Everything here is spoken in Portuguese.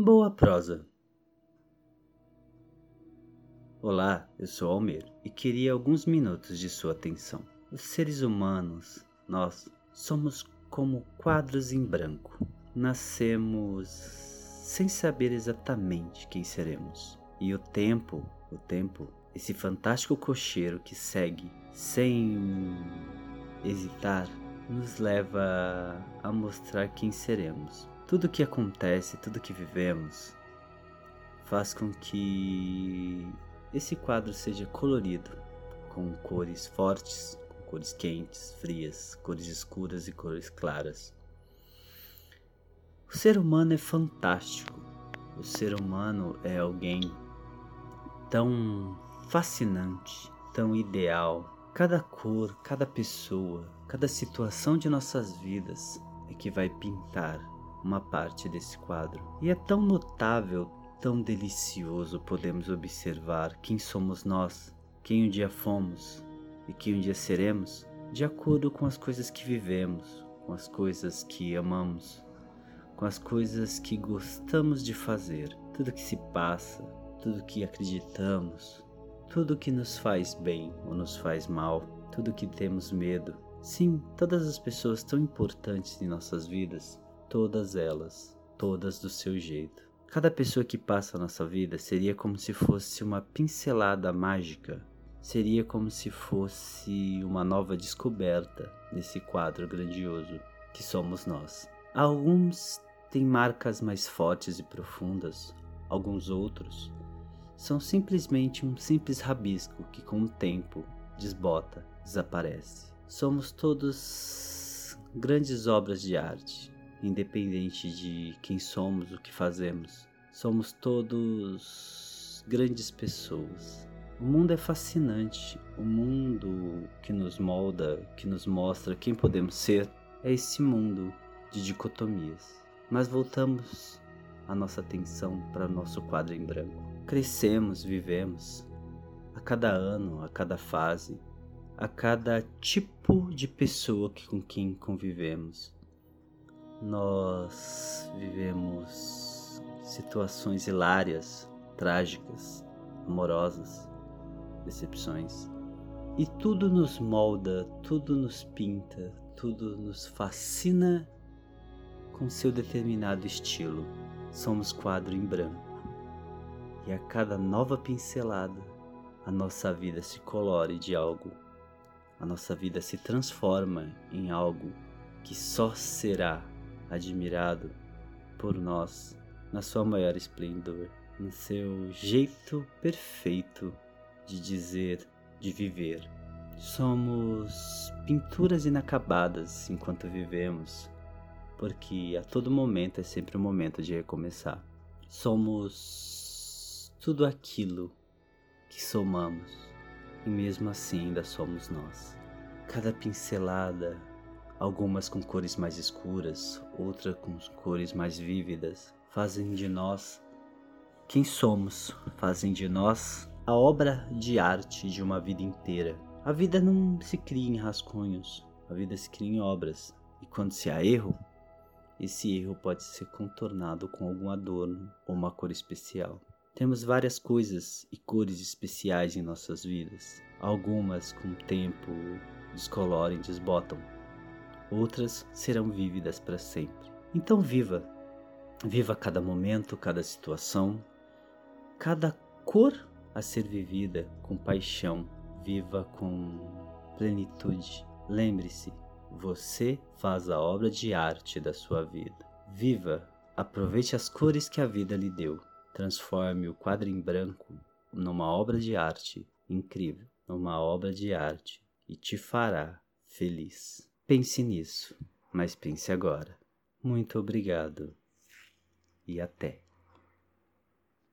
Boa prosa. Olá, eu sou Almer e queria alguns minutos de sua atenção. Os seres humanos, nós, somos como quadros em branco. Nascemos sem saber exatamente quem seremos. E o tempo, o tempo, esse fantástico cocheiro que segue sem hesitar, nos leva a mostrar quem seremos. Tudo que acontece, tudo que vivemos, faz com que esse quadro seja colorido, com cores fortes, com cores quentes, frias, cores escuras e cores claras. O ser humano é fantástico. O ser humano é alguém tão fascinante, tão ideal. Cada cor, cada pessoa, cada situação de nossas vidas é que vai pintar uma parte desse quadro. E é tão notável, tão delicioso podemos observar quem somos nós, quem um dia fomos e quem um dia seremos, de acordo com as coisas que vivemos, com as coisas que amamos, com as coisas que gostamos de fazer, tudo que se passa, tudo que acreditamos, tudo que nos faz bem ou nos faz mal, tudo que temos medo. Sim, todas as pessoas tão importantes em nossas vidas, todas elas, todas do seu jeito. Cada pessoa que passa a nossa vida seria como se fosse uma pincelada mágica, seria como se fosse uma nova descoberta nesse quadro grandioso que somos nós. Alguns têm marcas mais fortes e profundas, alguns outros são simplesmente um simples rabisco que com o tempo desbota, desaparece. Somos todos grandes obras de arte, independente de quem somos, o que fazemos. Somos todos grandes pessoas. O mundo é fascinante. O mundo que nos molda, que nos mostra quem podemos ser, é esse mundo de dicotomias. Mas voltamos a nossa atenção para o nosso quadro em branco. Crescemos, vivemos. A cada ano, a cada fase, a cada tipo de pessoa que, com quem convivemos nós vivemos situações hilárias, trágicas, amorosas, decepções. E tudo nos molda, tudo nos pinta, tudo nos fascina com seu determinado estilo. Somos quadro em branco. E a cada nova pincelada, a nossa vida se colore de algo. A nossa vida se transforma em algo que só será admirado por nós na sua maior esplendor, no seu jeito perfeito de dizer, de viver. Somos pinturas inacabadas enquanto vivemos, porque a todo momento é sempre o um momento de recomeçar. Somos tudo aquilo que somamos, e mesmo assim ainda somos nós. Cada pincelada, algumas com cores mais escuras, outras com cores mais vívidas, fazem de nós quem somos, fazem de nós a obra de arte de uma vida inteira. A vida não se cria em rascunhos, a vida se cria em obras. E quando se há erro, esse erro pode ser contornado com algum adorno ou uma cor especial. Temos várias coisas e cores especiais em nossas vidas. Algumas, com o tempo, descolorem, desbotam, outras serão vívidas para sempre. Então viva, viva cada momento, cada situação, cada cor a ser vivida com paixão, viva com plenitude. Lembre-se, você faz a obra de arte da sua vida. Viva, aproveite as cores que a vida lhe deu. Transforme o quadro em branco numa obra de arte incrível, numa obra de arte e te fará feliz. Pense nisso, mas pense agora. Muito obrigado e até.